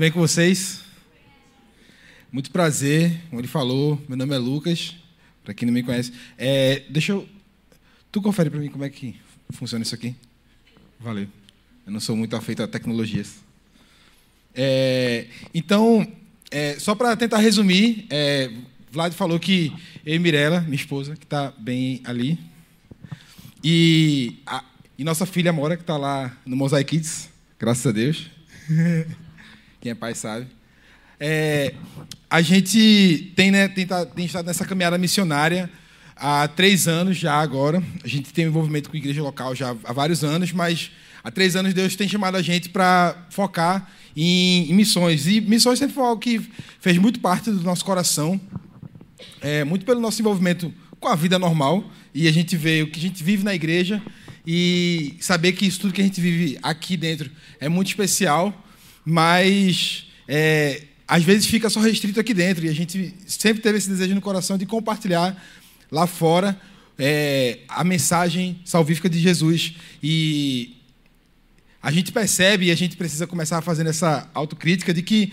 bem com vocês? Muito prazer, como ele falou, meu nome é Lucas, para quem não me conhece. É, deixa eu. Tu confere para mim como é que funciona isso aqui? Valeu. Eu não sou muito afeito a tecnologias. É, então, é, só para tentar resumir, é, Vlad falou que eu e Mirella, minha esposa, que está bem ali, e, a, e nossa filha Mora, que está lá no Mosaic Kids, graças a Deus. Quem é pai sabe. É, a gente tem, né, tem, tem, estado nessa caminhada missionária há três anos já agora. A gente tem envolvimento com a igreja local já há vários anos, mas há três anos Deus tem chamado a gente para focar em, em, missões. E missões sempre foi algo que fez muito parte do nosso coração, é, muito pelo nosso envolvimento com a vida normal. E a gente vê o que a gente vive na igreja e saber que isso tudo que a gente vive aqui dentro é muito especial mas é, às vezes fica só restrito aqui dentro. E a gente sempre teve esse desejo no coração de compartilhar lá fora é, a mensagem salvífica de Jesus. E a gente percebe e a gente precisa começar fazendo essa autocrítica de que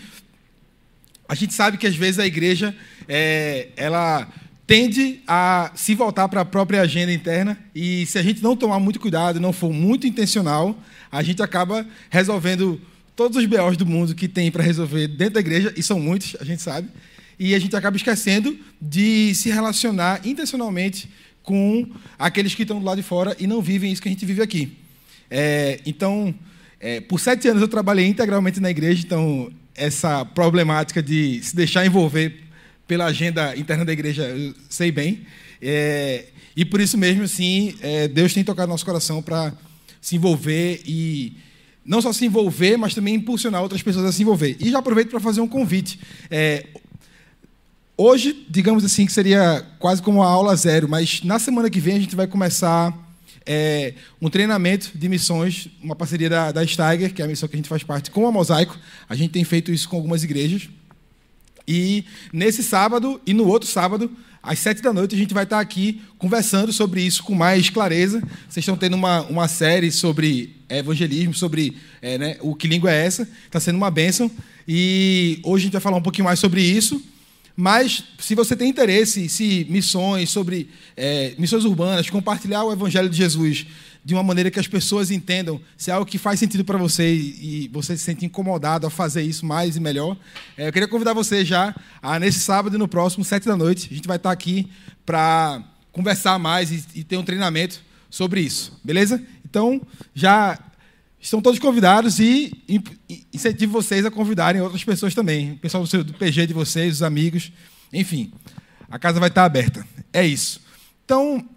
a gente sabe que às vezes a igreja é, ela tende a se voltar para a própria agenda interna e se a gente não tomar muito cuidado, não for muito intencional, a gente acaba resolvendo todos os BOs do mundo que tem para resolver dentro da igreja, e são muitos, a gente sabe, e a gente acaba esquecendo de se relacionar intencionalmente com aqueles que estão do lado de fora e não vivem isso que a gente vive aqui. É, então, é, por sete anos eu trabalhei integralmente na igreja, então essa problemática de se deixar envolver pela agenda interna da igreja eu sei bem. É, e por isso mesmo, assim, Deus tem tocado nosso coração para se envolver e não só se envolver, mas também impulsionar outras pessoas a se envolver. E já aproveito para fazer um convite. É, hoje, digamos assim, que seria quase como uma aula zero, mas na semana que vem a gente vai começar é, um treinamento de missões, uma parceria da, da Steiger, que é a missão que a gente faz parte com a Mosaico. A gente tem feito isso com algumas igrejas. E nesse sábado e no outro sábado, às sete da noite, a gente vai estar aqui conversando sobre isso com mais clareza. Vocês estão tendo uma, uma série sobre evangelismo, sobre é, né, o que língua é essa. Está sendo uma bênção. E hoje a gente vai falar um pouquinho mais sobre isso. Mas, se você tem interesse, se missões, sobre é, missões urbanas, compartilhar o Evangelho de Jesus de uma maneira que as pessoas entendam se é algo que faz sentido para você e você se sente incomodado a fazer isso mais e melhor, é, eu queria convidar você já a, nesse sábado e no próximo, sete da noite, a gente vai estar aqui para conversar mais e, e ter um treinamento sobre isso, beleza? Então, já estão todos convidados e incentivo vocês a convidarem outras pessoas também. O pessoal do PG de vocês, os amigos, enfim. A casa vai estar aberta. É isso. Então,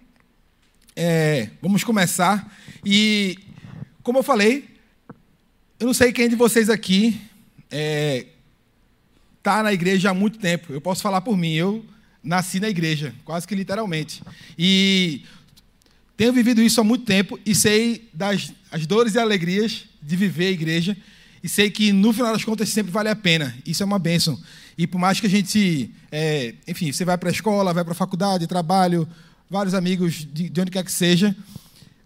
é, vamos começar. E, como eu falei, eu não sei quem de vocês aqui está é, tá na igreja há muito tempo. Eu posso falar por mim. Eu nasci na igreja, quase que literalmente. E tenho vivido isso há muito tempo e sei das as dores e alegrias de viver a igreja. E sei que, no final das contas, sempre vale a pena. Isso é uma bênção. E por mais que a gente. É, enfim, você vai para a escola, vai para a faculdade, trabalho, vários amigos de, de onde quer que seja.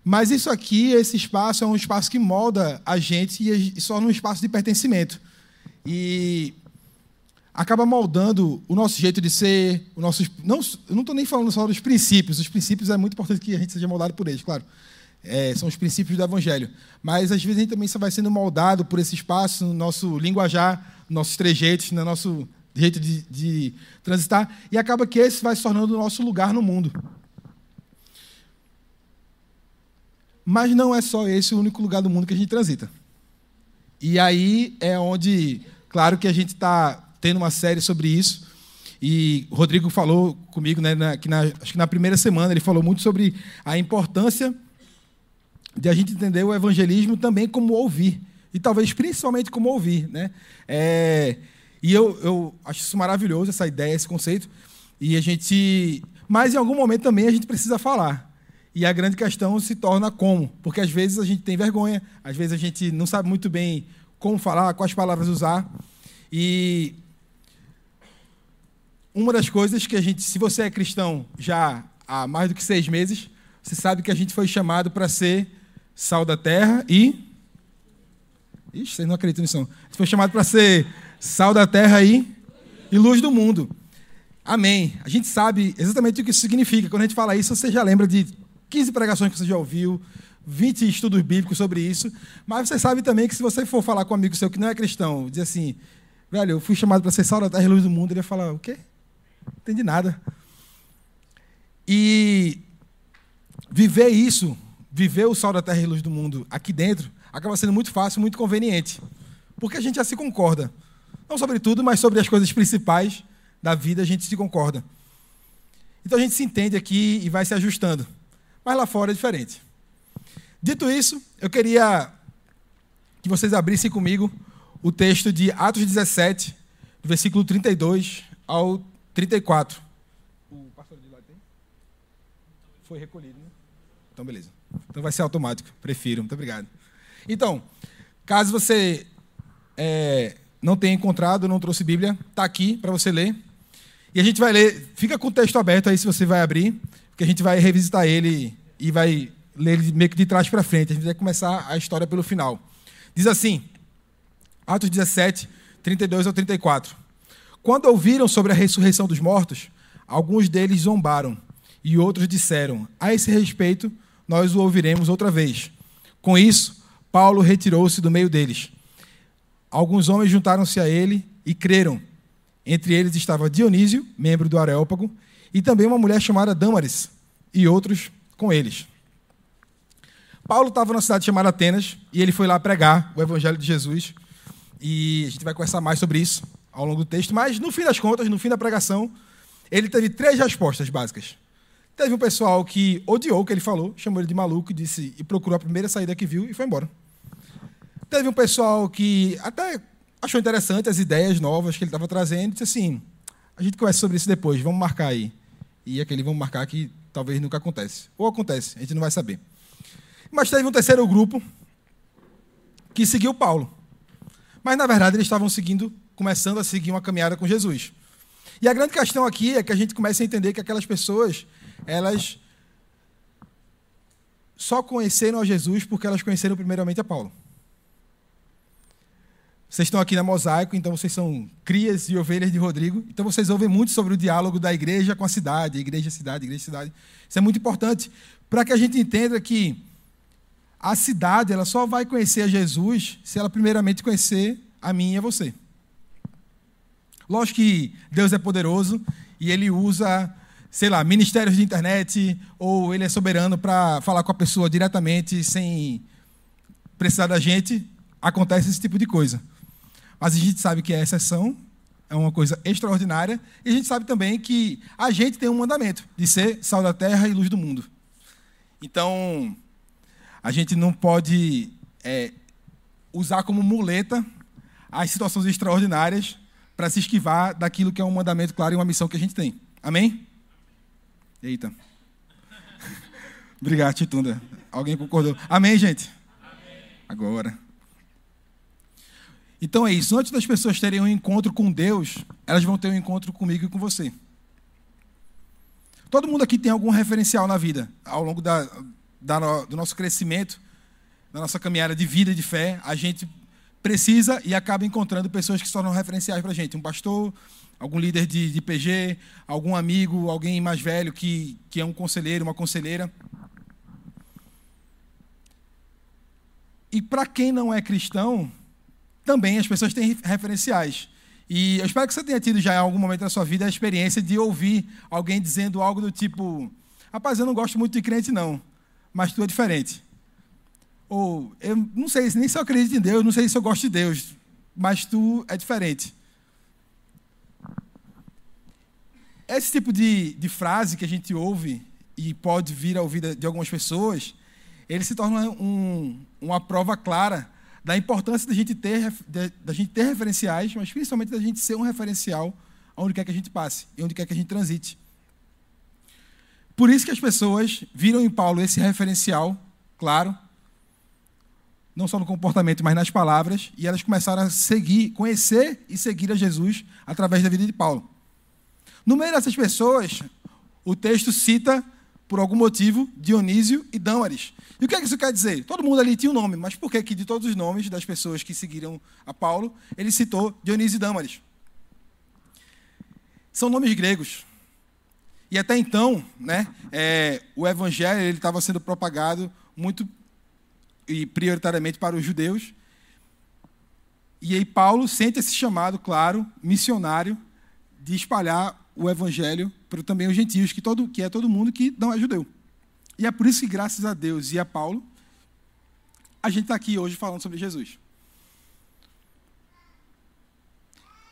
Mas isso aqui, esse espaço, é um espaço que molda a gente e só num espaço de pertencimento. E acaba moldando o nosso jeito de ser, o nosso, eu não estou nem falando só dos princípios, os princípios é muito importante que a gente seja moldado por eles, claro. É, são os princípios do Evangelho. Mas às vezes a gente também vai sendo moldado por esse espaço, no nosso linguajar, nossos trejeitos, no nosso jeito de, de transitar, e acaba que esse vai se tornando o nosso lugar no mundo. Mas não é só esse o único lugar do mundo que a gente transita. E aí é onde, claro que a gente está tendo uma série sobre isso. E o Rodrigo falou comigo, né, na, que na, acho que na primeira semana, ele falou muito sobre a importância de a gente entender o evangelismo também como ouvir. E talvez principalmente como ouvir. Né? É, e eu, eu acho isso maravilhoso, essa ideia, esse conceito. E a gente. Mas em algum momento também a gente precisa falar. E a grande questão se torna como. Porque às vezes a gente tem vergonha, às vezes a gente não sabe muito bem como falar, quais palavras usar. E uma das coisas que a gente, se você é cristão já há mais do que seis meses, você sabe que a gente foi chamado para ser sal da terra e Ixi, vocês não acreditam nisso. Você foi chamado para ser sal da terra aí e luz do mundo. Amém. A gente sabe exatamente o que isso significa. Quando a gente fala isso, você já lembra de 15 pregações que você já ouviu, 20 estudos bíblicos sobre isso. Mas você sabe também que se você for falar com um amigo seu que não é cristão, dizer assim, velho, eu fui chamado para ser sal da terra e luz do mundo, ele ia falar, o quê? Não entendi nada. E viver isso, viver o sal da terra e luz do mundo aqui dentro, acaba sendo muito fácil, muito conveniente. Porque a gente já se concorda. Não sobre tudo, mas sobre as coisas principais da vida a gente se concorda. Então a gente se entende aqui e vai se ajustando. Mas lá fora é diferente. Dito isso, eu queria que vocês abrissem comigo o texto de Atos 17, versículo 32 ao 34. O pastor de lá tem? Foi recolhido, né? Então, beleza. Então vai ser automático. Prefiro. Muito obrigado. Então, caso você é, não tenha encontrado, não trouxe Bíblia, está aqui para você ler. E a gente vai ler. Fica com o texto aberto aí se você vai abrir, porque a gente vai revisitar ele e vai ler ele meio que de trás para frente. A gente vai começar a história pelo final. Diz assim, Atos 17, 32 ao 34. Quando ouviram sobre a ressurreição dos mortos, alguns deles zombaram e outros disseram: A esse respeito, nós o ouviremos outra vez. Com isso, Paulo retirou-se do meio deles. Alguns homens juntaram-se a ele e creram. Entre eles estava Dionísio, membro do Areópago, e também uma mulher chamada Dâmaris, e outros com eles. Paulo estava numa cidade chamada Atenas e ele foi lá pregar o evangelho de Jesus. E a gente vai conversar mais sobre isso ao longo do texto, mas no fim das contas, no fim da pregação, ele teve três respostas básicas. Teve um pessoal que odiou o que ele falou, chamou ele de maluco disse e procurou a primeira saída que viu e foi embora. Teve um pessoal que até achou interessante as ideias novas que ele estava trazendo e disse assim: a gente conversa sobre isso depois, vamos marcar aí. E aquele vamos marcar que talvez nunca acontece. Ou acontece, a gente não vai saber. Mas teve um terceiro grupo que seguiu Paulo. Mas, na verdade, eles estavam seguindo, começando a seguir uma caminhada com Jesus. E a grande questão aqui é que a gente começa a entender que aquelas pessoas, elas só conheceram a Jesus porque elas conheceram primeiramente a Paulo. Vocês estão aqui na Mosaico, então vocês são crias e ovelhas de Rodrigo. Então vocês ouvem muito sobre o diálogo da igreja com a cidade, igreja, cidade, igreja, cidade. Isso é muito importante para que a gente entenda que a cidade ela só vai conhecer a Jesus se ela primeiramente conhecer a mim e a você. Lógico que Deus é poderoso e ele usa, sei lá, ministérios de internet ou ele é soberano para falar com a pessoa diretamente sem precisar da gente. Acontece esse tipo de coisa. Mas a gente sabe que é exceção, é uma coisa extraordinária, e a gente sabe também que a gente tem um mandamento de ser sal da terra e luz do mundo. Então, a gente não pode é, usar como muleta as situações extraordinárias para se esquivar daquilo que é um mandamento claro e uma missão que a gente tem. Amém? Eita. Obrigado, Titunda. Alguém concordou? Amém, gente? Amém. Agora. Então é isso. Antes das pessoas terem um encontro com Deus, elas vão ter um encontro comigo e com você. Todo mundo aqui tem algum referencial na vida, ao longo da, do nosso crescimento, da nossa caminhada de vida e de fé, a gente precisa e acaba encontrando pessoas que se tornam referenciais para a gente. Um pastor, algum líder de, de PG, algum amigo, alguém mais velho que, que é um conselheiro, uma conselheira. E para quem não é cristão, também as pessoas têm referenciais. E eu espero que você tenha tido já em algum momento da sua vida a experiência de ouvir alguém dizendo algo do tipo: Rapaz, eu não gosto muito de crente, não mas tu é diferente. Ou, eu não sei nem se eu acredito em Deus, não sei se eu gosto de Deus, mas tu é diferente. Esse tipo de, de frase que a gente ouve e pode vir a ouvir de algumas pessoas, ele se torna um, uma prova clara da importância da gente, ter, da gente ter referenciais, mas principalmente da gente ser um referencial onde quer que a gente passe e onde quer que a gente transite. Por isso que as pessoas viram em Paulo esse referencial, claro, não só no comportamento, mas nas palavras, e elas começaram a seguir, conhecer e seguir a Jesus através da vida de Paulo. No meio dessas pessoas, o texto cita por algum motivo, Dionísio e Dâmaris. E o que, é que isso quer dizer? Todo mundo ali tinha um nome, mas por que, que de todos os nomes das pessoas que seguiram a Paulo, ele citou Dionísio e Dâmaris? São nomes gregos. E até então, né, é, o evangelho estava sendo propagado muito e prioritariamente para os judeus. E aí Paulo sente esse chamado, claro, missionário, de espalhar o evangelho para também os gentios, que, todo, que é todo mundo que não é judeu. E é por isso que, graças a Deus e a Paulo, a gente está aqui hoje falando sobre Jesus.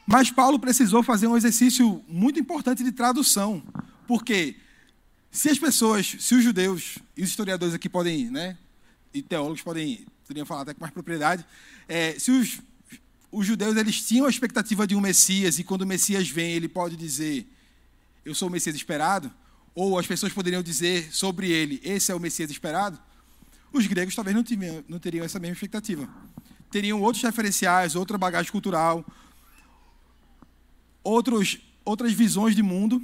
Mas Paulo precisou fazer um exercício muito importante de tradução, porque se as pessoas, se os judeus e os historiadores aqui podem, né, e teólogos podem, poderiam falar até com mais propriedade, é, se os, os judeus eles tinham a expectativa de um Messias e quando o Messias vem ele pode dizer eu sou o Messias esperado, ou as pessoas poderiam dizer sobre ele esse é o Messias esperado, os gregos talvez não, teriam, não teriam essa mesma expectativa. Teriam outros referenciais, outra bagagem cultural, outros, outras visões de mundo.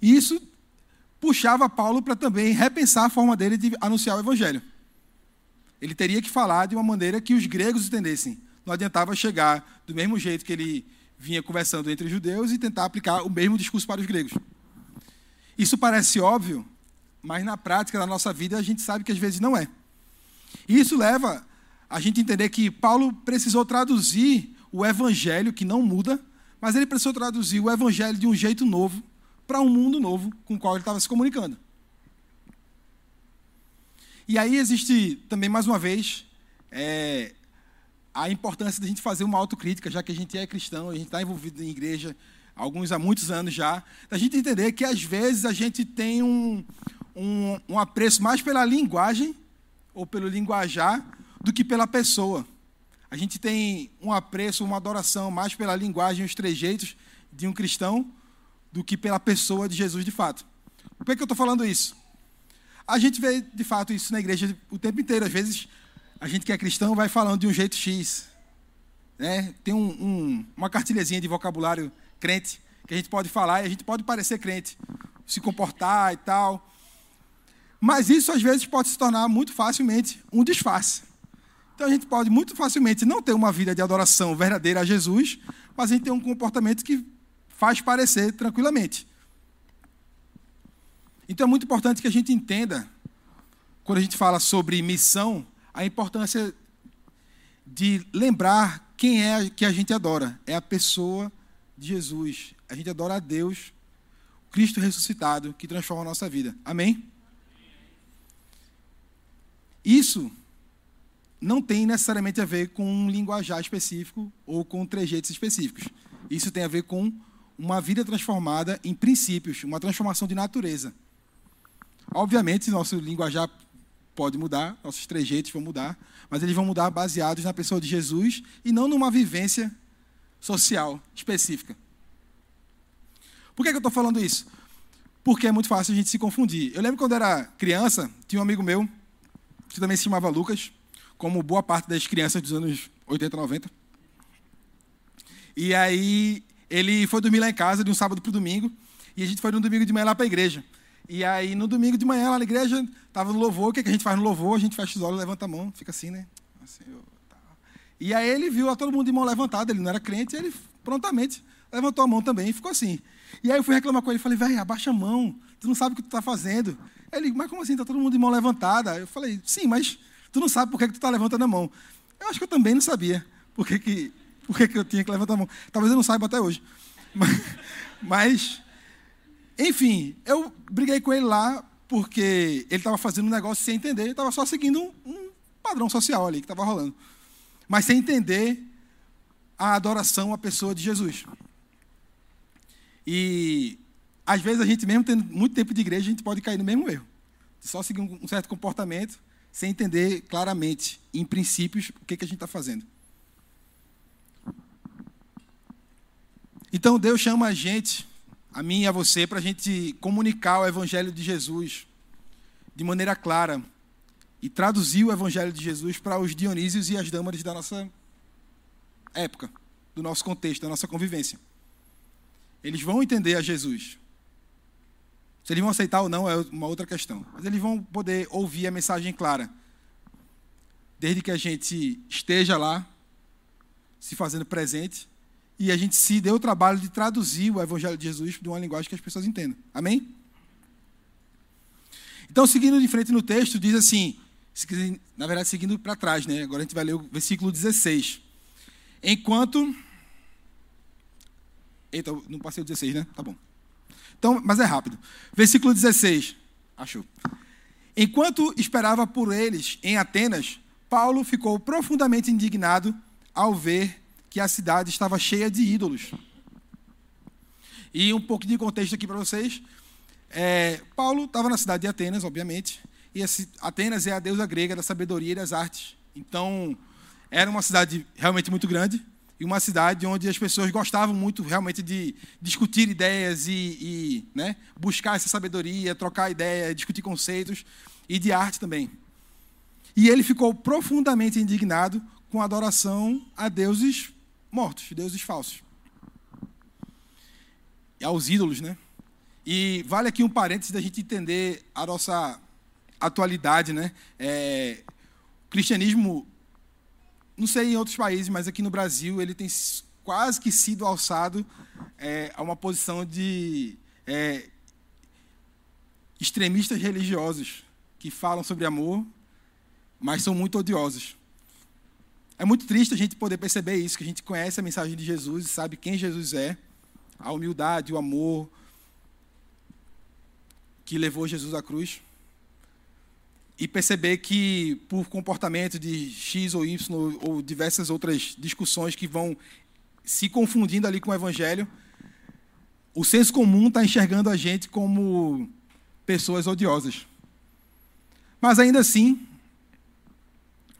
E isso puxava Paulo para também repensar a forma dele de anunciar o evangelho. Ele teria que falar de uma maneira que os gregos entendessem. Não adiantava chegar do mesmo jeito que ele vinha conversando entre os judeus e tentar aplicar o mesmo discurso para os gregos. Isso parece óbvio, mas na prática da nossa vida a gente sabe que às vezes não é. E isso leva a gente entender que Paulo precisou traduzir o evangelho, que não muda, mas ele precisou traduzir o evangelho de um jeito novo para um mundo novo com o qual ele estava se comunicando. E aí existe também, mais uma vez, é, a importância da gente fazer uma autocrítica, já que a gente é cristão, a gente está envolvido em igreja, alguns há muitos anos já, da gente entender que às vezes a gente tem um, um, um apreço mais pela linguagem ou pelo linguajar do que pela pessoa. A gente tem um apreço, uma adoração mais pela linguagem, os trejeitos de um cristão do que pela pessoa de Jesus de fato. Por que, que eu estou falando isso? A gente vê de fato isso na igreja o tempo inteiro. Às vezes, a gente que é cristão vai falando de um jeito X. Né? Tem um, um, uma cartilhazinha de vocabulário crente que a gente pode falar e a gente pode parecer crente, se comportar e tal. Mas isso às vezes pode se tornar muito facilmente um disfarce. Então a gente pode muito facilmente não ter uma vida de adoração verdadeira a Jesus, mas a gente tem um comportamento que faz parecer tranquilamente. Então é muito importante que a gente entenda, quando a gente fala sobre missão, a importância de lembrar quem é que a gente adora. É a pessoa de Jesus. A gente adora a Deus, Cristo ressuscitado, que transforma a nossa vida. Amém? Isso não tem necessariamente a ver com um linguajar específico ou com trejeitos específicos. Isso tem a ver com uma vida transformada em princípios, uma transformação de natureza. Obviamente, nosso linguajar pode mudar, nossos trejeitos vão mudar, mas eles vão mudar baseados na pessoa de Jesus e não numa vivência social específica. Por que, eu estou falando isso? Porque é muito fácil a gente se confundir. Eu lembro quando era criança, tinha um amigo meu, que também se chamava Lucas, como boa parte das crianças dos anos 80, 90. E aí ele foi dormir lá em casa de um sábado para o domingo, e a gente foi no domingo de manhã lá para a igreja. E aí no domingo de manhã lá na igreja, estava no louvor, o que, é que a gente faz no louvor? A gente fecha os olhos, levanta a mão, fica assim, né? Assim, eu, tá. E aí ele viu todo mundo de mão levantada, ele não era crente, ele prontamente levantou a mão também e ficou assim. E aí eu fui reclamar com ele, falei, velho, abaixa a mão, tu não sabe o que tu está fazendo. Ele, mas como assim, está todo mundo de mão levantada? Eu falei, sim, mas Tu não sabe por que, que tu está levantando a mão. Eu acho que eu também não sabia por que, que, por que, que eu tinha que levantar a mão. Talvez eu não saiba até hoje. Mas, mas enfim, eu briguei com ele lá porque ele estava fazendo um negócio sem entender, ele estava só seguindo um, um padrão social ali que estava rolando. Mas sem entender a adoração à pessoa de Jesus. E às vezes a gente mesmo tendo muito tempo de igreja, a gente pode cair no mesmo erro. Só seguir um certo comportamento sem entender claramente, em princípios, o que, que a gente está fazendo. Então Deus chama a gente, a mim e a você, para a gente comunicar o Evangelho de Jesus de maneira clara e traduzir o Evangelho de Jesus para os Dionísios e as Dâmares da nossa época, do nosso contexto, da nossa convivência. Eles vão entender a Jesus. Se eles vão aceitar ou não é uma outra questão. Mas eles vão poder ouvir a mensagem clara. Desde que a gente esteja lá, se fazendo presente, e a gente se dê o trabalho de traduzir o Evangelho de Jesus de uma linguagem que as pessoas entendam. Amém? Então, seguindo de frente no texto, diz assim, na verdade, seguindo para trás, né? Agora a gente vai ler o versículo 16. Enquanto. Eita, não passei o 16, né? Tá bom. Então, mas é rápido. Versículo 16. Achou. Enquanto esperava por eles em Atenas, Paulo ficou profundamente indignado ao ver que a cidade estava cheia de ídolos. E um pouco de contexto aqui para vocês. É, Paulo estava na cidade de Atenas, obviamente, e Atenas é a deusa grega da sabedoria e das artes. Então, era uma cidade realmente muito grande e uma cidade onde as pessoas gostavam muito realmente de discutir ideias e, e né, buscar essa sabedoria, trocar ideias, discutir conceitos e de arte também. E ele ficou profundamente indignado com a adoração a deuses mortos, deuses falsos. E aos ídolos, né? E vale aqui um parênteses da gente entender a nossa atualidade, né? É, o cristianismo, não sei em outros países, mas aqui no Brasil ele tem quase que sido alçado é, a uma posição de é, extremistas religiosos que falam sobre amor, mas são muito odiosos. É muito triste a gente poder perceber isso, que a gente conhece a mensagem de Jesus e sabe quem Jesus é, a humildade, o amor, que levou Jesus à cruz. E perceber que, por comportamento de X ou Y, ou diversas outras discussões que vão se confundindo ali com o Evangelho, o senso comum está enxergando a gente como pessoas odiosas. Mas ainda assim,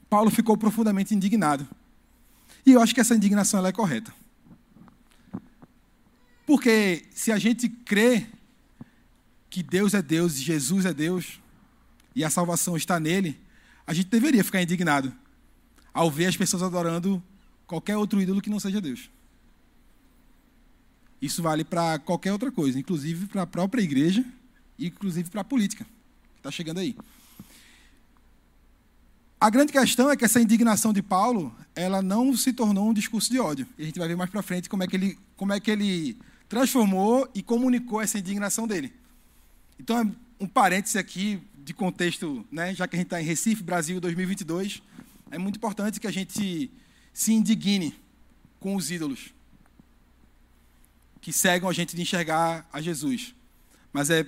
Paulo ficou profundamente indignado. E eu acho que essa indignação é correta. Porque se a gente crê que Deus é Deus e Jesus é Deus e a salvação está nele, a gente deveria ficar indignado ao ver as pessoas adorando qualquer outro ídolo que não seja Deus. Isso vale para qualquer outra coisa, inclusive para a própria igreja inclusive para a política que está chegando aí. A grande questão é que essa indignação de Paulo, ela não se tornou um discurso de ódio. E a gente vai ver mais para frente como é que ele, como é que ele transformou e comunicou essa indignação dele. Então, é um parêntese aqui de contexto, né, já que a gente está em Recife, Brasil 2022, é muito importante que a gente se indigne com os ídolos que cegam a gente de enxergar a Jesus. Mas é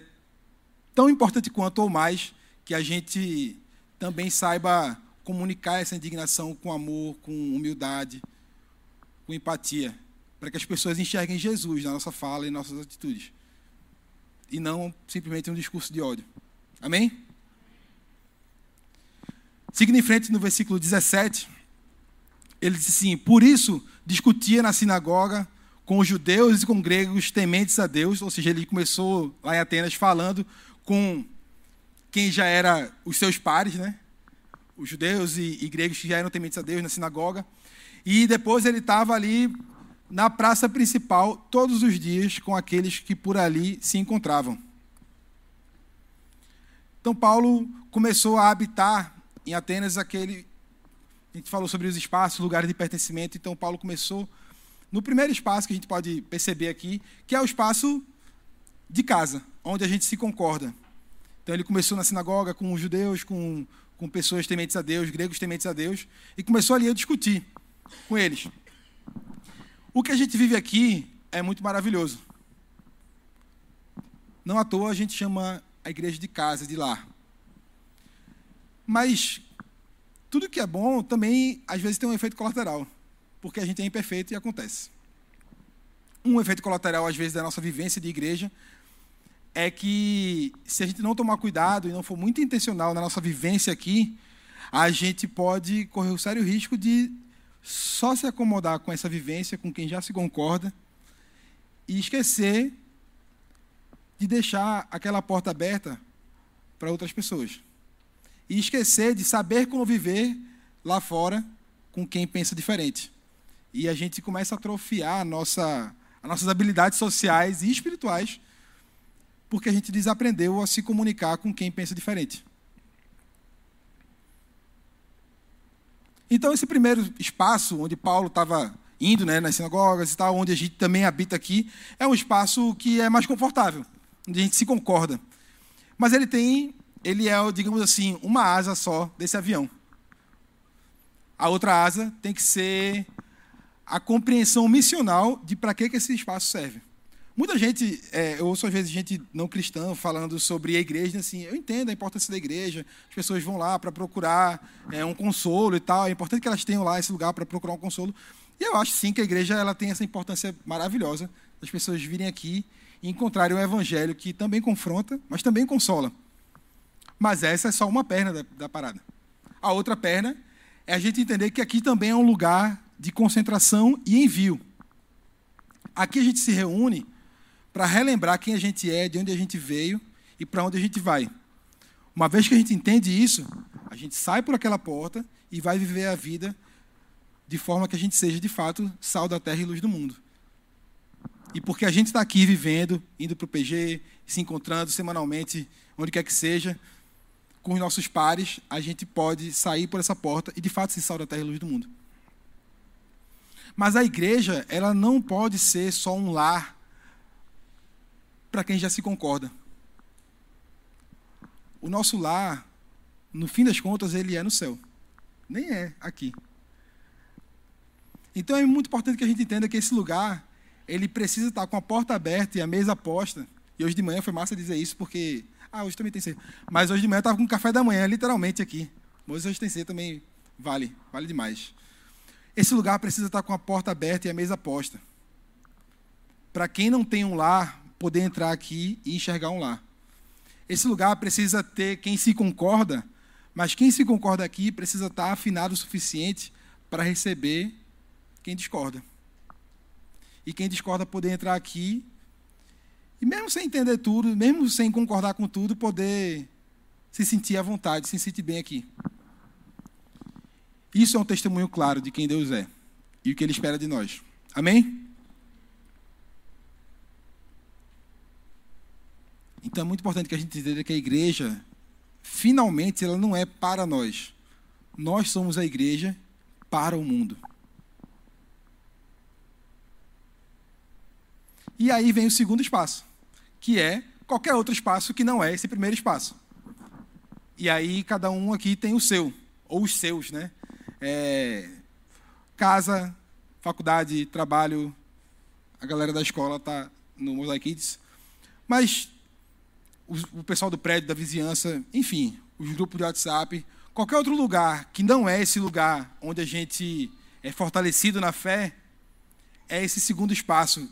tão importante quanto ou mais que a gente também saiba comunicar essa indignação com amor, com humildade, com empatia, para que as pessoas enxerguem Jesus na nossa fala e nossas atitudes e não simplesmente um discurso de ódio. Amém? Seguindo em frente no versículo 17, ele diz assim: Por isso discutia na sinagoga com os judeus e com gregos tementes a Deus, ou seja, ele começou lá em Atenas falando com quem já era os seus pares, né? Os judeus e, e gregos que já eram tementes a Deus na sinagoga. E depois ele estava ali na praça principal todos os dias com aqueles que por ali se encontravam. Então Paulo começou a habitar em Atenas aquele a gente falou sobre os espaços, lugares de pertencimento, então Paulo começou no primeiro espaço que a gente pode perceber aqui, que é o espaço de casa, onde a gente se concorda. Então ele começou na sinagoga com os judeus, com, com pessoas tementes a Deus, gregos tementes a Deus, e começou ali a discutir com eles. O que a gente vive aqui é muito maravilhoso. Não à toa a gente chama a igreja de casa, de lar. Mas tudo que é bom também, às vezes, tem um efeito colateral, porque a gente é imperfeito e acontece. Um efeito colateral, às vezes, da nossa vivência de igreja é que, se a gente não tomar cuidado e não for muito intencional na nossa vivência aqui, a gente pode correr o sério risco de só se acomodar com essa vivência, com quem já se concorda, e esquecer de deixar aquela porta aberta para outras pessoas. E esquecer de saber conviver lá fora com quem pensa diferente. E a gente começa a atrofiar a nossa, as nossas habilidades sociais e espirituais porque a gente desaprendeu a se comunicar com quem pensa diferente. Então, esse primeiro espaço onde Paulo estava indo né, nas sinagogas e tal, onde a gente também habita aqui, é um espaço que é mais confortável, onde a gente se concorda. Mas ele tem, ele é, digamos assim, uma asa só desse avião. A outra asa tem que ser a compreensão missional de para que, que esse espaço serve. Muita gente, é, eu ouço às vezes gente não cristã falando sobre a igreja, assim, eu entendo a importância da igreja, as pessoas vão lá para procurar é, um consolo e tal, é importante que elas tenham lá esse lugar para procurar um consolo. E eu acho sim que a igreja ela tem essa importância maravilhosa das pessoas virem aqui e encontrarem um evangelho que também confronta, mas também consola. Mas essa é só uma perna da, da parada. A outra perna é a gente entender que aqui também é um lugar de concentração e envio. Aqui a gente se reúne para relembrar quem a gente é, de onde a gente veio e para onde a gente vai. Uma vez que a gente entende isso, a gente sai por aquela porta e vai viver a vida de forma que a gente seja, de fato, sal da terra e luz do mundo. E porque a gente está aqui vivendo, indo para o PG, se encontrando semanalmente, onde quer que seja, com os nossos pares, a gente pode sair por essa porta e, de fato, ser sal da terra e luz do mundo. Mas a igreja, ela não pode ser só um lar para quem já se concorda. O nosso lar, no fim das contas, ele é no céu. Nem é aqui. Então é muito importante que a gente entenda que esse lugar, ele precisa estar com a porta aberta e a mesa posta. E hoje de manhã foi massa dizer isso, porque. Ah, hoje também tem cedo. Mas hoje de manhã eu estava com café da manhã, literalmente aqui. Mas hoje tem cedo também vale, vale demais. Esse lugar precisa estar com a porta aberta e a mesa posta. Para quem não tem um lar, poder entrar aqui e enxergar um lar. Esse lugar precisa ter quem se concorda, mas quem se concorda aqui precisa estar afinado o suficiente para receber quem discorda. E quem discorda poder entrar aqui e mesmo sem entender tudo, mesmo sem concordar com tudo, poder se sentir à vontade, se sentir bem aqui. Isso é um testemunho claro de quem Deus é e o que Ele espera de nós. Amém? Então é muito importante que a gente entenda que a igreja, finalmente, ela não é para nós. Nós somos a igreja para o mundo. E aí vem o segundo espaço, que é qualquer outro espaço que não é esse primeiro espaço. E aí cada um aqui tem o seu, ou os seus, né? É, casa, faculdade, trabalho, a galera da escola está no Mosaic Kids. Mas o, pessoal do prédio, da vizinhança, enfim, os grupos de WhatsApp, qualquer outro lugar que não é esse lugar onde a gente é fortalecido na fé, é esse segundo espaço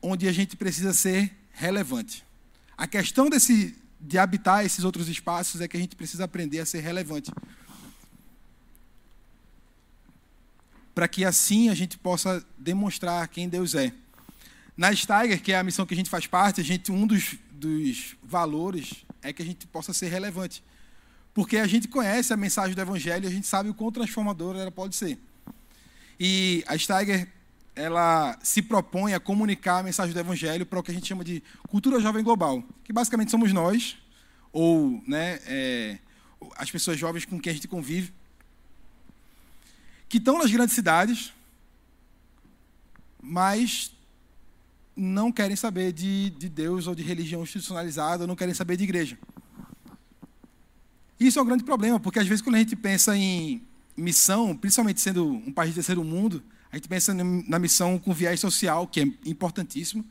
onde a gente precisa ser relevante. A questão desse, de habitar esses outros espaços é que a gente precisa aprender a ser relevante. Para que assim a gente possa demonstrar quem Deus é. Na Steiger, que é a missão que a gente faz parte, a gente, um dos, dos valores é que a gente possa ser relevante. Porque a gente conhece a mensagem do Evangelho a gente sabe o quão transformadora ela pode ser. E a Steiger ela se propõe a comunicar a mensagem do Evangelho para o que a gente chama de cultura jovem global, que basicamente somos nós, ou né, é, as pessoas jovens com quem a gente convive, que estão nas grandes cidades, mas não querem saber de, de Deus ou de religião institucionalizada, não querem saber de igreja. Isso é um grande problema, porque às vezes quando a gente pensa em missão, principalmente sendo um país de terceiro mundo, a gente pensa na missão com viés social, que é importantíssimo,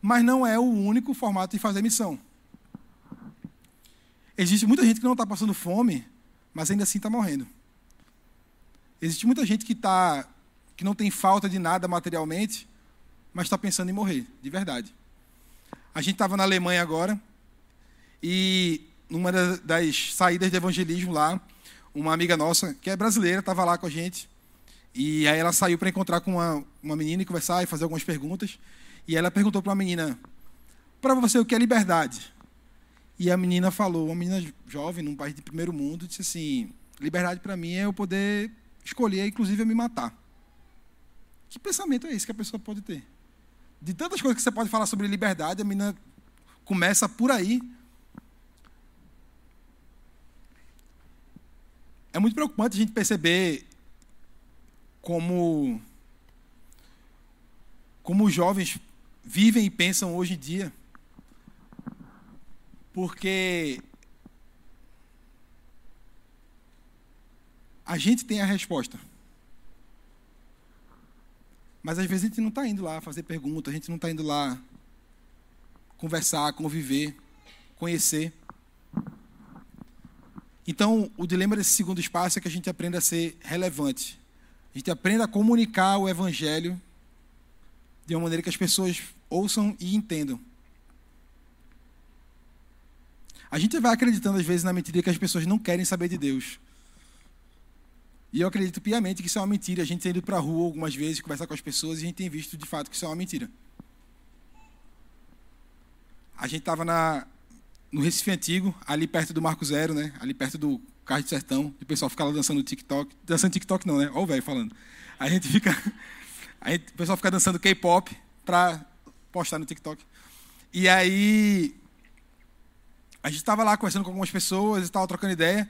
mas não é o único formato de fazer missão. Existe muita gente que não está passando fome, mas ainda assim está morrendo. Existe muita gente que, tá, que não tem falta de nada materialmente, mas está pensando em morrer, de verdade. A gente estava na Alemanha agora, e numa das saídas de evangelismo lá, uma amiga nossa, que é brasileira, estava lá com a gente. E aí ela saiu para encontrar com uma, uma menina e conversar e fazer algumas perguntas. E ela perguntou para uma menina: Para você, o que é liberdade? E a menina falou, uma menina jovem, num país de primeiro mundo, disse assim: Liberdade para mim é eu poder escolher, inclusive, me matar. Que pensamento é esse que a pessoa pode ter? De tantas coisas que você pode falar sobre liberdade, a menina começa por aí. É muito preocupante a gente perceber como como os jovens vivem e pensam hoje em dia. Porque a gente tem a resposta. Mas às vezes a gente não está indo lá fazer pergunta, a gente não está indo lá conversar, conviver, conhecer. Então, o dilema desse segundo espaço é que a gente aprenda a ser relevante. A gente aprenda a comunicar o evangelho de uma maneira que as pessoas ouçam e entendam. A gente vai acreditando às vezes na mentira que as pessoas não querem saber de Deus. E eu acredito piamente que isso é uma mentira. A gente tem ido para a rua algumas vezes, conversar com as pessoas, e a gente tem visto de fato que isso é uma mentira. A gente estava no Recife Antigo, ali perto do Marco Zero, né? ali perto do Carro de Sertão, e o pessoal fica lá dançando TikTok. Dançando TikTok não, né? Olha o velho falando. A gente fica. A gente, o pessoal fica dançando K-pop para postar no TikTok. E aí. A gente estava lá conversando com algumas pessoas, estava trocando ideia.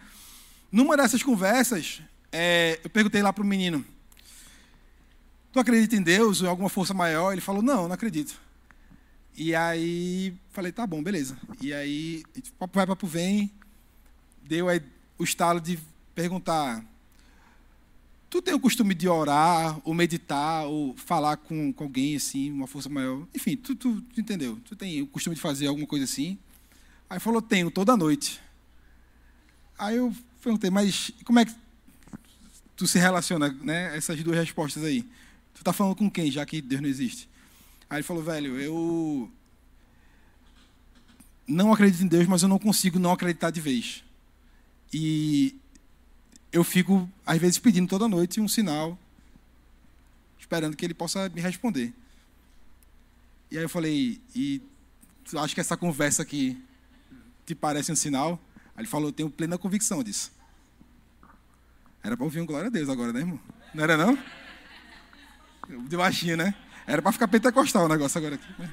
Numa dessas conversas, é, eu perguntei lá para o menino: Tu acredita em Deus ou em alguma força maior? Ele falou: Não, não acredito. E aí falei: Tá bom, beleza. E aí, papo vai, papo vem. Deu aí o estalo de perguntar: Tu tem o costume de orar, ou meditar, ou falar com, com alguém assim, uma força maior? Enfim, tu, tu, tu entendeu? Tu tem o costume de fazer alguma coisa assim? Aí falou: Tenho, toda noite. Aí eu perguntei: Mas como é que tu se relaciona, né? Essas duas respostas aí. Tu tá falando com quem, já que Deus não existe? Aí ele falou, velho, eu não acredito em Deus, mas eu não consigo não acreditar de vez. E eu fico, às vezes, pedindo toda noite um sinal, esperando que ele possa me responder. E aí eu falei, e acho que essa conversa aqui te parece um sinal? Aí ele falou, eu tenho plena convicção disso. Era para ouvir um glória a Deus agora, né, irmão? Não era, não? De baixinho, né? Era para ficar pentecostal o negócio agora aqui. Né?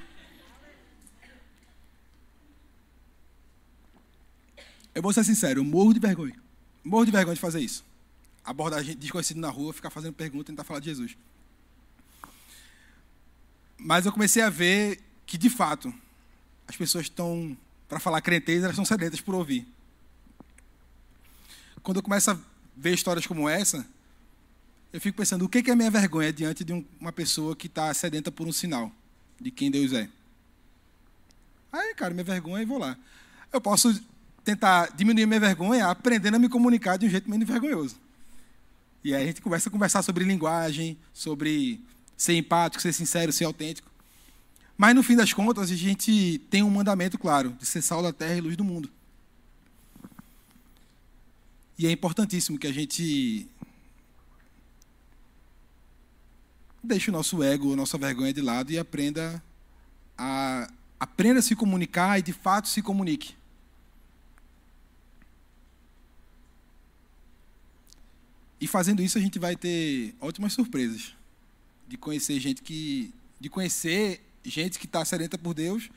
Eu vou ser sincero, eu morro de vergonha. Morro de vergonha de fazer isso. Abordar gente desconhecido na rua, ficar fazendo pergunta e tentar falar de Jesus. Mas eu comecei a ver que, de fato, as pessoas estão, para falar crentez, elas estão sedentas por ouvir. Quando eu começo a ver histórias como essa, eu fico pensando, o que é minha vergonha diante de uma pessoa que está sedenta por um sinal de quem Deus é? Aí, cara, minha vergonha e vou lá. Eu posso tentar diminuir minha vergonha aprendendo a me comunicar de um jeito menos vergonhoso. E aí a gente começa a conversar sobre linguagem, sobre ser empático, ser sincero, ser autêntico. Mas no fim das contas, a gente tem um mandamento claro de ser sal da terra e luz do mundo. E é importantíssimo que a gente deixe o nosso ego, a nossa vergonha de lado e aprenda a aprenda a se comunicar e de fato se comunique. E fazendo isso a gente vai ter ótimas surpresas de conhecer gente que de conhecer gente que está sedenta por Deus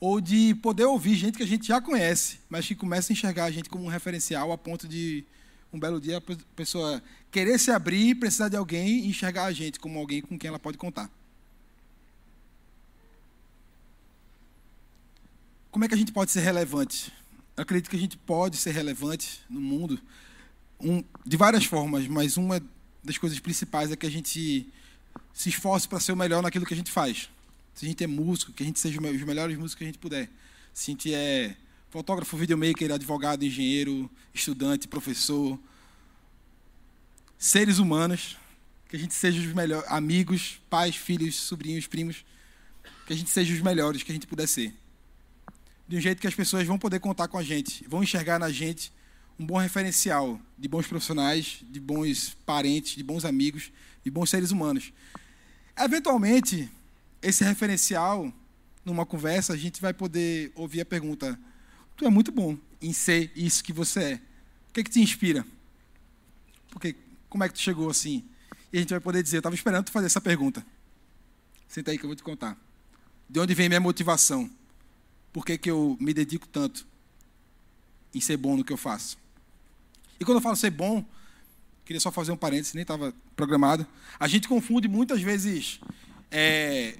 ou de poder ouvir gente que a gente já conhece, mas que começa a enxergar a gente como um referencial a ponto de um belo dia a pessoa querer se abrir, precisar de alguém e enxergar a gente como alguém com quem ela pode contar. Como é que a gente pode ser relevante? Eu acredito que a gente pode ser relevante no mundo um, de várias formas, mas uma das coisas principais é que a gente se esforce para ser o melhor naquilo que a gente faz. Se a gente é músico, que a gente seja os melhores músicos que a gente puder. Se a gente é fotógrafo, videomaker, advogado, engenheiro, estudante, professor, seres humanos, que a gente seja os melhores amigos, pais, filhos, sobrinhos, primos, que a gente seja os melhores que a gente puder ser. De um jeito que as pessoas vão poder contar com a gente, vão enxergar na gente um bom referencial de bons profissionais, de bons parentes, de bons amigos, de bons seres humanos. Eventualmente, esse referencial, numa conversa, a gente vai poder ouvir a pergunta: Tu é muito bom em ser isso que você é. O que, é que te inspira? Porque, como é que tu chegou assim? E a gente vai poder dizer: Eu estava esperando tu fazer essa pergunta. Senta aí que eu vou te contar. De onde vem minha motivação? por que, que eu me dedico tanto em ser bom no que eu faço. E quando eu falo ser bom, queria só fazer um parênteses, nem estava programado. A gente confunde muitas vezes é,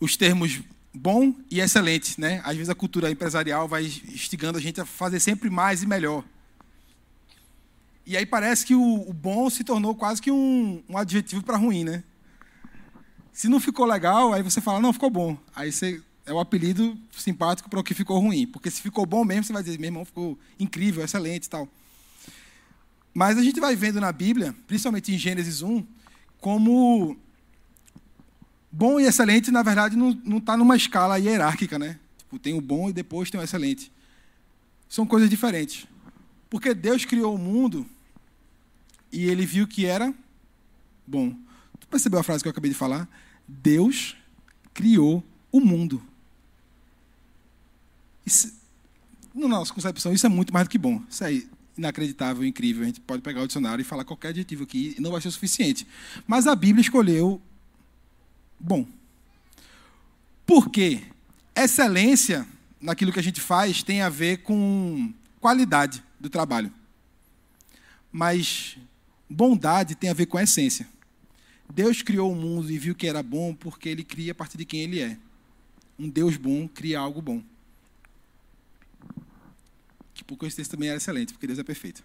os termos bom e excelente, né? Às vezes a cultura empresarial vai instigando a gente a fazer sempre mais e melhor. E aí parece que o, o bom se tornou quase que um, um adjetivo para ruim, né? Se não ficou legal, aí você fala, não, ficou bom. Aí você é o apelido simpático para o que ficou ruim. Porque se ficou bom mesmo, você vai dizer, meu irmão, ficou incrível, excelente e tal. Mas a gente vai vendo na Bíblia, principalmente em Gênesis 1, como bom e excelente, na verdade, não está numa escala hierárquica, né? Tipo, tem o bom e depois tem o excelente. São coisas diferentes. Porque Deus criou o mundo e ele viu que era bom. Tu percebeu a frase que eu acabei de falar? Deus criou o mundo. Isso, na nossa concepção, isso é muito mais do que bom. Isso é inacreditável, incrível. A gente pode pegar o dicionário e falar qualquer adjetivo aqui e não vai ser o suficiente. Mas a Bíblia escolheu bom. Por quê? Excelência naquilo que a gente faz tem a ver com qualidade do trabalho. Mas bondade tem a ver com a essência. Deus criou o mundo e viu que era bom porque ele cria a partir de quem ele é. Um Deus bom cria algo bom. Que por coincidência também era excelente, porque Deus é perfeito.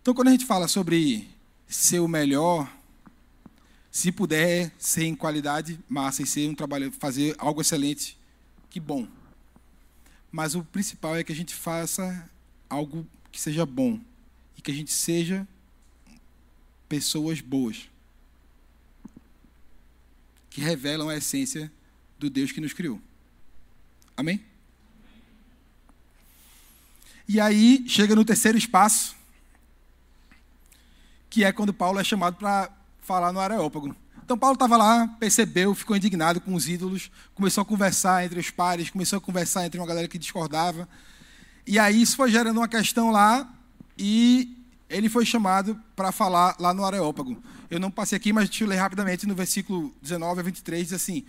Então, quando a gente fala sobre ser o melhor, se puder ser em qualidade, massa, e ser um trabalho, fazer algo excelente, que bom. Mas o principal é que a gente faça algo que seja bom e que a gente seja pessoas boas que revelam a essência do Deus que nos criou. Amém? E aí chega no terceiro espaço, que é quando Paulo é chamado para falar no Areópago. Então Paulo estava lá, percebeu, ficou indignado com os ídolos, começou a conversar entre os pares, começou a conversar entre uma galera que discordava. E aí isso foi gerando uma questão lá e ele foi chamado para falar lá no Areópago. Eu não passei aqui, mas deixa eu ler rapidamente no versículo 19 a 23, diz assim: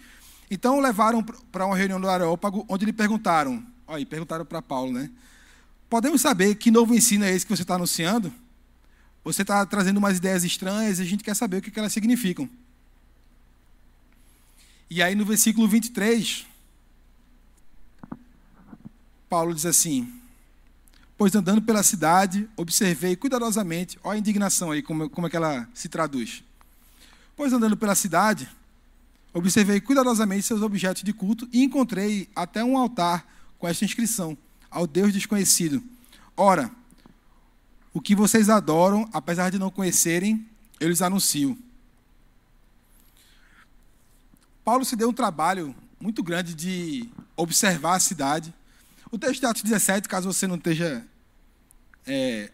Então o levaram para uma reunião do Areópago, onde lhe perguntaram, olha, perguntaram para Paulo, né? Podemos saber que novo ensino é esse que você está anunciando? Você está trazendo umas ideias estranhas e a gente quer saber o que elas significam. E aí no versículo 23, Paulo diz assim: Pois andando pela cidade, observei cuidadosamente, olha a indignação aí, como, como é que ela se traduz. Pois andando pela cidade, observei cuidadosamente seus objetos de culto e encontrei até um altar com esta inscrição: Ao Deus desconhecido. Ora, o que vocês adoram, apesar de não conhecerem, eu lhes anuncio. Paulo se deu um trabalho muito grande de observar a cidade, o texto de Atos 17, caso você não esteja, é,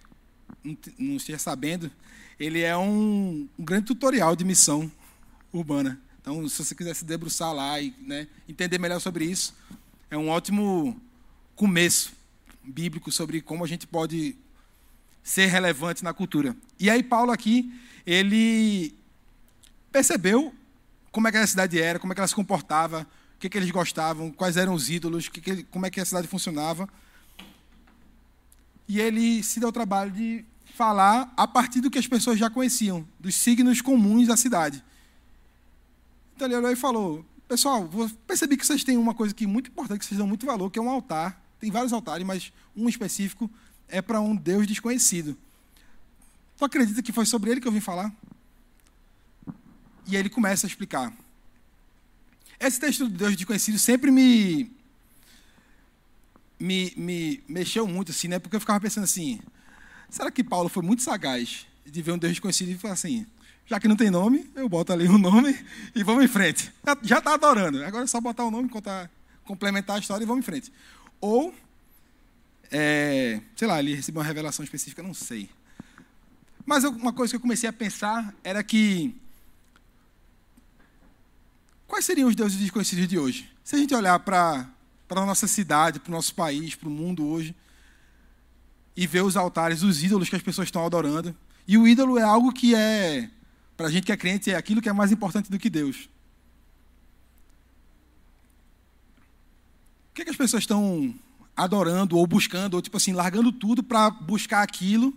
não esteja sabendo, ele é um, um, grande tutorial de missão urbana. Então, se você quiser se debruçar lá e né, entender melhor sobre isso, é um ótimo começo bíblico sobre como a gente pode ser relevante na cultura. E aí Paulo aqui, ele percebeu como é que a cidade era, como é que ela se comportava, que, que eles gostavam, quais eram os ídolos, que que, como é que a cidade funcionava. E ele se deu o trabalho de falar a partir do que as pessoas já conheciam, dos signos comuns da cidade. Então ele olhou e falou: Pessoal, percebi que vocês têm uma coisa que é muito importante, que vocês dão muito valor, que é um altar. Tem vários altares, mas um específico é para um Deus desconhecido. Tu acredita que foi sobre ele que eu vim falar? E aí ele começa a explicar. Esse texto de Deus desconhecido sempre me, me, me mexeu muito, assim, né? Porque eu ficava pensando assim, será que Paulo foi muito sagaz de ver um Deus desconhecido e falar assim, já que não tem nome, eu boto ali o um nome e vamos em frente. Já está adorando, agora é só botar o nome, contar, complementar a história e vamos em frente. Ou, é, sei lá, ele recebeu uma revelação específica, não sei. Mas uma coisa que eu comecei a pensar era que Quais seriam os deuses desconhecidos de hoje? Se a gente olhar para a nossa cidade, para o nosso país, para o mundo hoje, e ver os altares, os ídolos que as pessoas estão adorando. E o ídolo é algo que é, para a gente que é crente, é aquilo que é mais importante do que Deus. Por que, que as pessoas estão adorando ou buscando, ou tipo assim, largando tudo para buscar aquilo?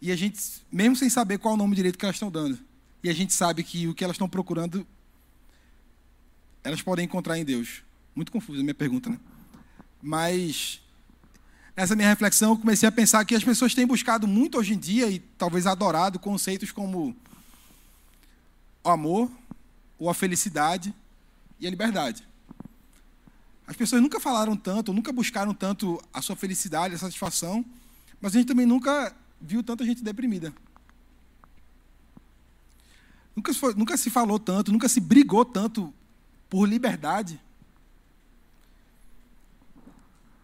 E a gente, mesmo sem saber qual o nome direito que elas estão dando, e a gente sabe que o que elas estão procurando, elas podem encontrar em Deus. Muito confusa a minha pergunta, né? Mas nessa minha reflexão, eu comecei a pensar que as pessoas têm buscado muito hoje em dia e talvez adorado conceitos como o amor, ou a felicidade e a liberdade. As pessoas nunca falaram tanto, nunca buscaram tanto a sua felicidade, a satisfação, mas a gente também nunca viu tanta gente deprimida. Nunca, nunca se falou tanto, nunca se brigou tanto por liberdade.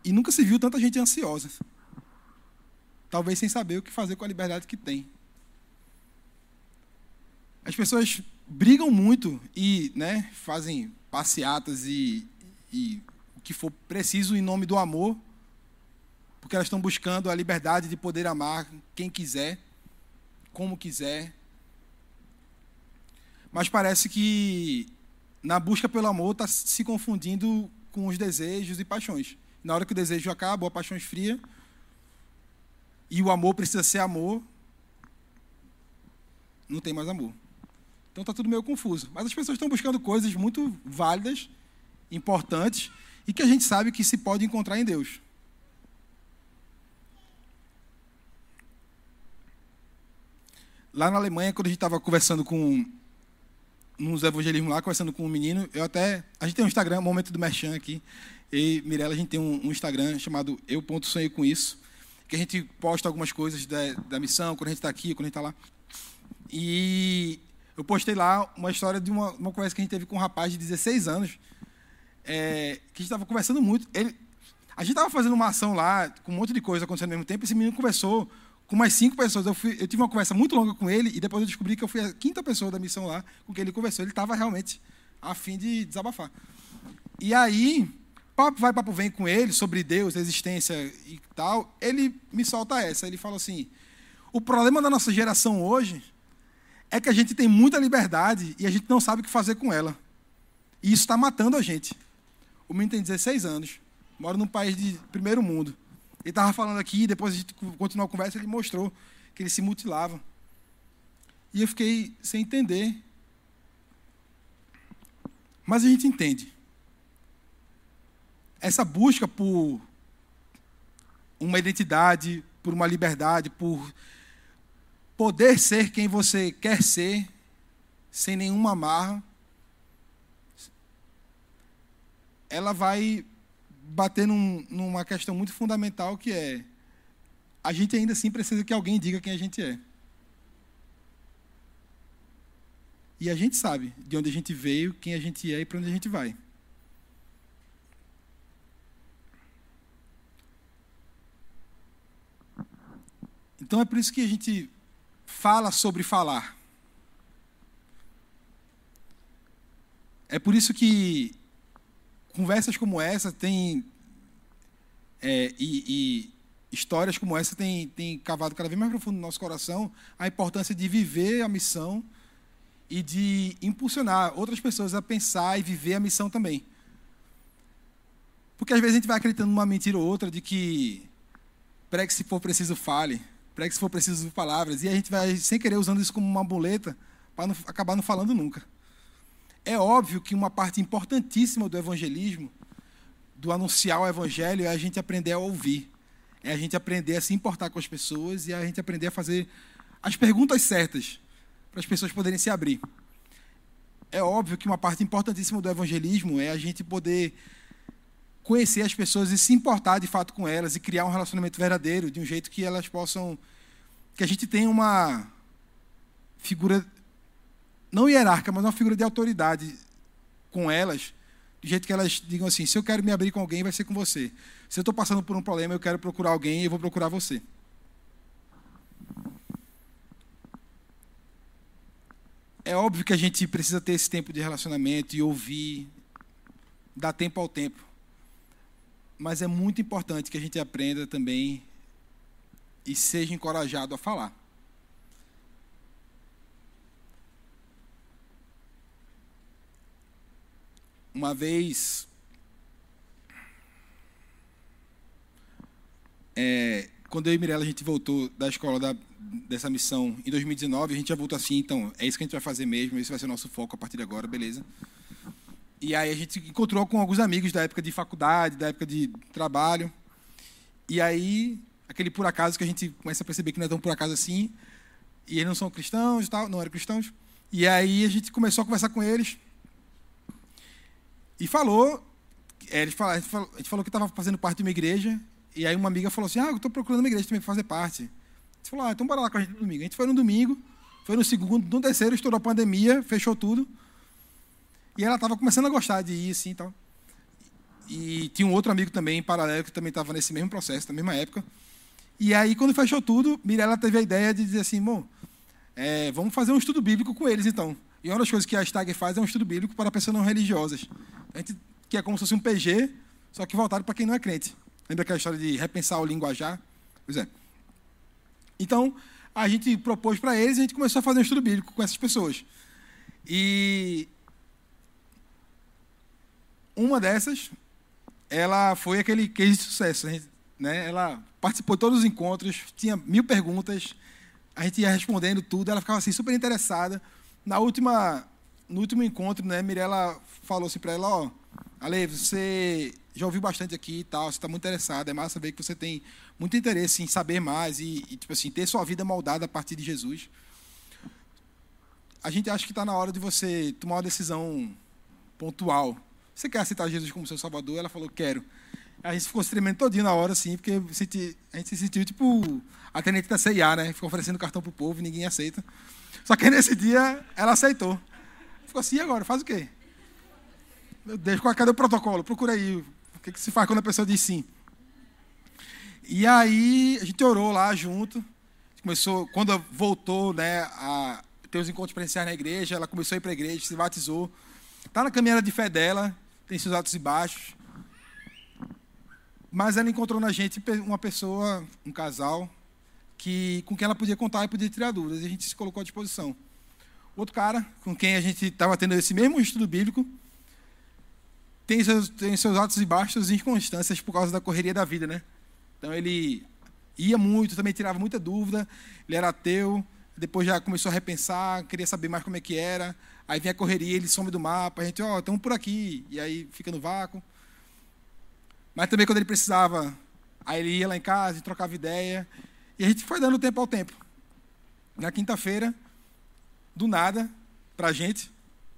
E nunca se viu tanta gente ansiosa. Talvez sem saber o que fazer com a liberdade que tem. As pessoas brigam muito e né, fazem passeatas e, e que for preciso em nome do amor, porque elas estão buscando a liberdade de poder amar quem quiser, como quiser. Mas parece que na busca pelo amor está se confundindo com os desejos e paixões. Na hora que o desejo acaba, a paixão esfria, e o amor precisa ser amor, não tem mais amor. Então está tudo meio confuso. Mas as pessoas estão buscando coisas muito válidas, importantes, e que a gente sabe que se pode encontrar em Deus. Lá na Alemanha, quando a gente estava conversando com nos evangelismos lá, conversando com um menino, eu até. A gente tem um Instagram, Momento do Merchan aqui. E Mirella, a gente tem um, um Instagram chamado Eu Ponto Sonhei com Isso, que a gente posta algumas coisas da, da missão, quando a gente está aqui, quando a gente está lá. E eu postei lá uma história de uma, uma conversa que a gente teve com um rapaz de 16 anos, é, que a gente estava conversando muito. Ele, a gente estava fazendo uma ação lá, com um monte de coisa acontecendo ao mesmo tempo, e esse menino conversou com mais cinco pessoas. Eu, fui, eu tive uma conversa muito longa com ele, e depois eu descobri que eu fui a quinta pessoa da missão lá com quem ele conversou. Ele estava realmente a fim de desabafar. E aí, papo vai, papo vem com ele sobre Deus, existência e tal. Ele me solta essa. Ele fala assim: o problema da nossa geração hoje é que a gente tem muita liberdade e a gente não sabe o que fazer com ela. E isso está matando a gente. O menino tem 16 anos, mora num país de primeiro mundo. Ele estava falando aqui, depois a gente continuou a conversa, ele mostrou que ele se mutilava. E eu fiquei sem entender. Mas a gente entende. Essa busca por uma identidade, por uma liberdade, por poder ser quem você quer ser, sem nenhuma amarra, ela vai bater num, numa questão muito fundamental que é a gente ainda assim precisa que alguém diga quem a gente é. E a gente sabe de onde a gente veio, quem a gente é e para onde a gente vai. Então é por isso que a gente fala sobre falar. É por isso que conversas como essa têm. É, e, e, histórias como essa têm, têm cavado cada vez mais profundo no nosso coração a importância de viver a missão e de impulsionar outras pessoas a pensar e viver a missão também. Porque às vezes a gente vai acreditando numa mentira ou outra de que pregue se for preciso fale pregue se for preciso palavras. E a gente vai, sem querer, usando isso como uma boleta para acabar não falando nunca. É óbvio que uma parte importantíssima do evangelismo, do anunciar o evangelho, é a gente aprender a ouvir. É a gente aprender a se importar com as pessoas e a gente aprender a fazer as perguntas certas para as pessoas poderem se abrir. É óbvio que uma parte importantíssima do evangelismo é a gente poder conhecer as pessoas e se importar de fato com elas e criar um relacionamento verdadeiro de um jeito que elas possam que a gente tenha uma figura não hierárquica, mas uma figura de autoridade com elas, de jeito que elas digam assim: se eu quero me abrir com alguém, vai ser com você. Se eu estou passando por um problema, eu quero procurar alguém, eu vou procurar você. É óbvio que a gente precisa ter esse tempo de relacionamento e ouvir, dar tempo ao tempo mas é muito importante que a gente aprenda também e seja encorajado a falar. Uma vez. É, quando eu e Mirella a gente voltou da escola da, dessa missão em 2019, a gente já voltou assim, então é isso que a gente vai fazer mesmo, esse vai ser o nosso foco a partir de agora, beleza? E aí a gente encontrou com alguns amigos da época de faculdade, da época de trabalho. E aí, aquele por acaso que a gente começa a perceber que não é tão por acaso assim, e eles não são cristãos, tal, não eram cristãos. E aí a gente começou a conversar com eles e falou, é, a gente falou, a gente falou que estava fazendo parte de uma igreja, e aí uma amiga falou assim, ah, eu estou procurando uma igreja também para fazer parte. A gente falou, ah, então bora lá com a gente no domingo. A gente foi no domingo, foi no segundo, no terceiro, estourou a pandemia, fechou tudo. E ela estava começando a gostar de ir, assim, tal. E tinha um outro amigo também, em paralelo, que também estava nesse mesmo processo, na mesma época. E aí, quando fechou tudo, Mirella teve a ideia de dizer assim, bom, é, vamos fazer um estudo bíblico com eles, então. E uma das coisas que a Stagger faz é um estudo bíblico para pessoas não religiosas. A gente, que é como se fosse um PG, só que voltado para quem não é crente. Lembra aquela história de repensar o linguajar? Pois é. Então, a gente propôs para eles e a gente começou a fazer um estudo bíblico com essas pessoas. E uma dessas, ela foi aquele case de sucesso. Gente, né? Ela participou de todos os encontros, tinha mil perguntas, a gente ia respondendo tudo, ela ficava assim super interessada. Na última, no último encontro, né, Mirella falou assim para ela, ó, Ale, você já ouviu bastante aqui e tal, você está muito interessada, é massa ver que você tem muito interesse em saber mais e, e tipo assim, ter sua vida moldada a partir de Jesus. A gente acha que está na hora de você tomar uma decisão pontual. Você quer aceitar Jesus como seu Salvador? Ela falou, quero. A gente ficou se tremendo todinho na hora, assim, porque a gente se sentiu tipo a tenente da CIA, né? Ficou oferecendo cartão pro povo e ninguém aceita. Só que nesse dia ela aceitou. Ficou assim, e agora? Faz o quê? Meu Deus, cadê o protocolo? Procura aí. O que, que se faz quando a pessoa diz sim? E aí a gente orou lá junto. Começou, quando voltou né, a ter os encontros presenciais na igreja, ela começou a ir para a igreja, se batizou. Está na caminhada de fé dela, tem seus altos e baixos. Mas ela encontrou na gente uma pessoa, um casal, que com quem ela podia contar e podia tirar dúvidas. E a gente se colocou à disposição. Outro cara, com quem a gente estava tendo esse mesmo estudo bíblico, tem seus, tem seus altos e baixos e inconstâncias por causa da correria da vida, né? Então ele ia muito, também tirava muita dúvida. Ele era ateu, depois já começou a repensar, queria saber mais como é que era. Aí vem a correria, ele some do mapa, a gente, ó, oh, estamos por aqui, e aí fica no vácuo. Mas também quando ele precisava, aí ele ia lá em casa e trocava ideia. E a gente foi dando tempo ao tempo. Na quinta-feira, do nada, para a gente,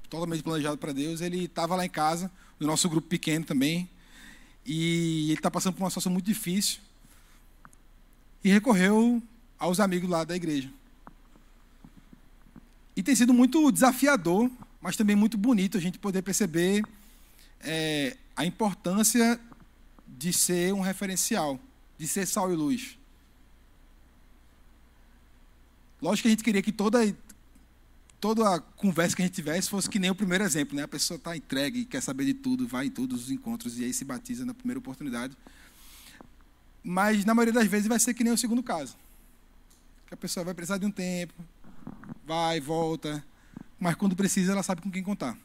totalmente planejado para Deus, ele estava lá em casa, no nosso grupo pequeno também, e ele está passando por uma situação muito difícil, e recorreu aos amigos lá da igreja. E tem sido muito desafiador, mas também muito bonito a gente poder perceber é, a importância de ser um referencial, de ser sal e luz. Lógico que a gente queria que toda, toda a conversa que a gente tivesse fosse que nem o primeiro exemplo. Né? A pessoa está entregue, quer saber de tudo, vai em todos os encontros e aí se batiza na primeira oportunidade. Mas, na maioria das vezes, vai ser que nem o segundo caso. Que a pessoa vai precisar de um tempo, vai, volta, mas quando precisa, ela sabe com quem contar.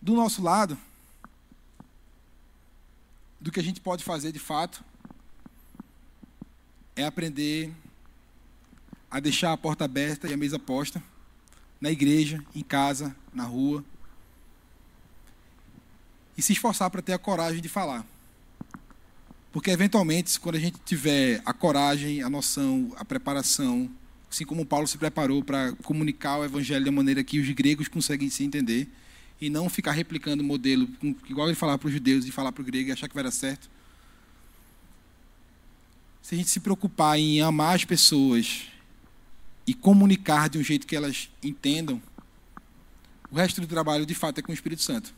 Do nosso lado, do que a gente pode fazer de fato, é aprender a deixar a porta aberta e a mesa posta na igreja, em casa, na rua. E se esforçar para ter a coragem de falar. Porque, eventualmente, quando a gente tiver a coragem, a noção, a preparação, assim como Paulo se preparou para comunicar o evangelho da maneira que os gregos conseguem se entender, e não ficar replicando o modelo, igual ele falar para os judeus e falar para o grego e achar que vai dar certo, se a gente se preocupar em amar as pessoas e comunicar de um jeito que elas entendam, o resto do trabalho de fato é com o Espírito Santo.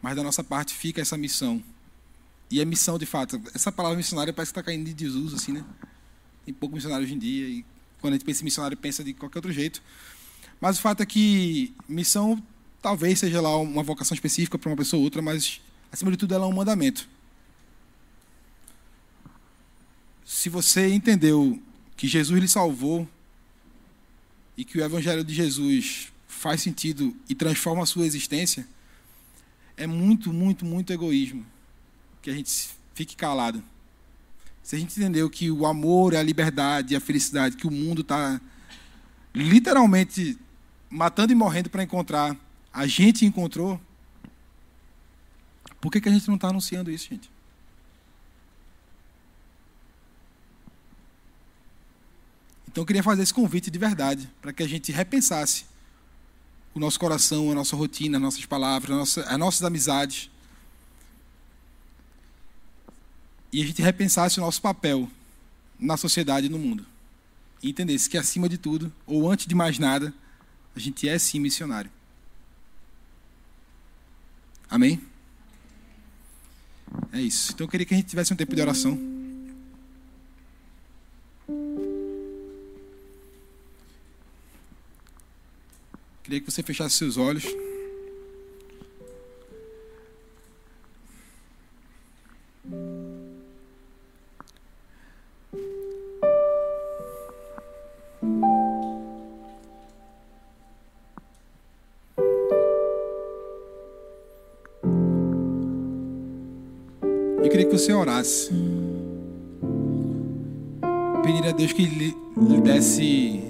Mas da nossa parte fica essa missão. E a missão, de fato, essa palavra missionária parece que está caindo de desuso, assim, né? Tem pouco missionário hoje em dia, e quando a gente pensa em missionário, pensa de qualquer outro jeito. Mas o fato é que missão talvez seja lá uma vocação específica para uma pessoa ou outra, mas acima de tudo ela é um mandamento. Se você entendeu que Jesus lhe salvou e que o Evangelho de Jesus faz sentido e transforma a sua existência, é muito, muito, muito egoísmo que a gente fique calado. Se a gente entendeu que o amor, a liberdade a felicidade que o mundo está literalmente matando e morrendo para encontrar, a gente encontrou, por que, que a gente não está anunciando isso, gente? Então eu queria fazer esse convite de verdade, para que a gente repensasse o nosso coração, a nossa rotina, as nossas palavras, as nossas amizades. E a gente repensasse o nosso papel na sociedade e no mundo. E entendesse que, acima de tudo, ou antes de mais nada, a gente é sim missionário. Amém? É isso. Então eu queria que a gente tivesse um tempo de oração. Queria que você fechasse seus olhos. Eu queria que você orasse. Pedir a Deus que lhe, lhe desse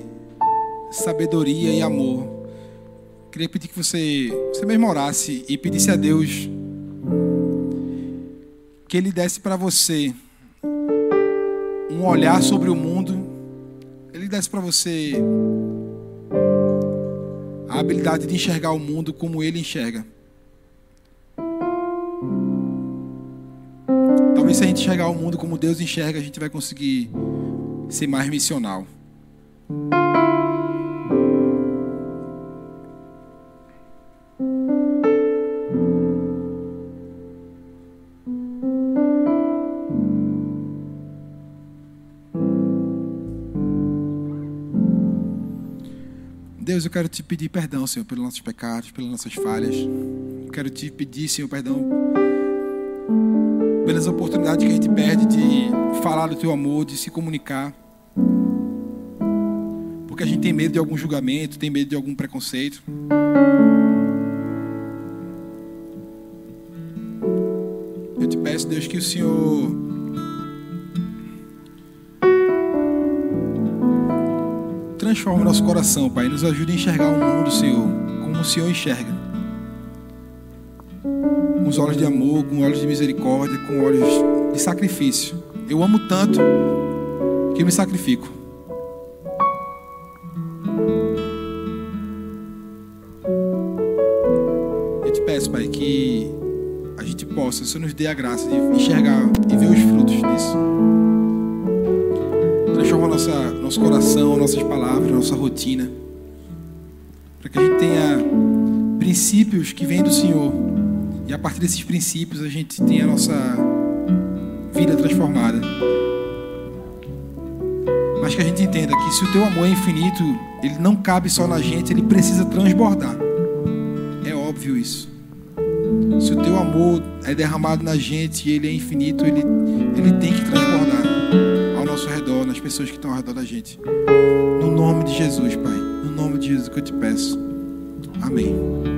sabedoria e amor. Queria pedir que você, você mesmo orasse e pedisse a Deus que Ele desse para você um olhar sobre o mundo. Ele desse para você a habilidade de enxergar o mundo como Ele enxerga. Talvez se a gente enxergar o mundo como Deus enxerga, a gente vai conseguir ser mais missional. Deus, eu quero te pedir perdão, Senhor, pelos nossos pecados, pelas nossas falhas. Eu quero te pedir, Senhor, perdão pelas oportunidades que a gente perde de falar do teu amor, de se comunicar. Porque a gente tem medo de algum julgamento, tem medo de algum preconceito. Eu te peço, Deus, que o Senhor transforme nosso coração, Pai. Nos ajude a enxergar o mundo, Senhor, como o Senhor enxerga. Com os olhos de amor, com olhos de misericórdia, com olhos de sacrifício. Eu amo tanto que me sacrifico. Eu te peço, Pai, que a gente possa, o Senhor nos dê a graça de enxergar e ver os frutos disso. Nosso coração, nossas palavras, nossa rotina. Para que a gente tenha princípios que vêm do Senhor. E a partir desses princípios a gente tenha a nossa vida transformada. Mas que a gente entenda que se o teu amor é infinito, ele não cabe só na gente, ele precisa transbordar. É óbvio isso. Se o teu amor é derramado na gente e ele é infinito, ele, ele tem que transbordar nosso redor, nas pessoas que estão ao redor da gente. No nome de Jesus, Pai. No nome de Jesus que eu te peço. Amém.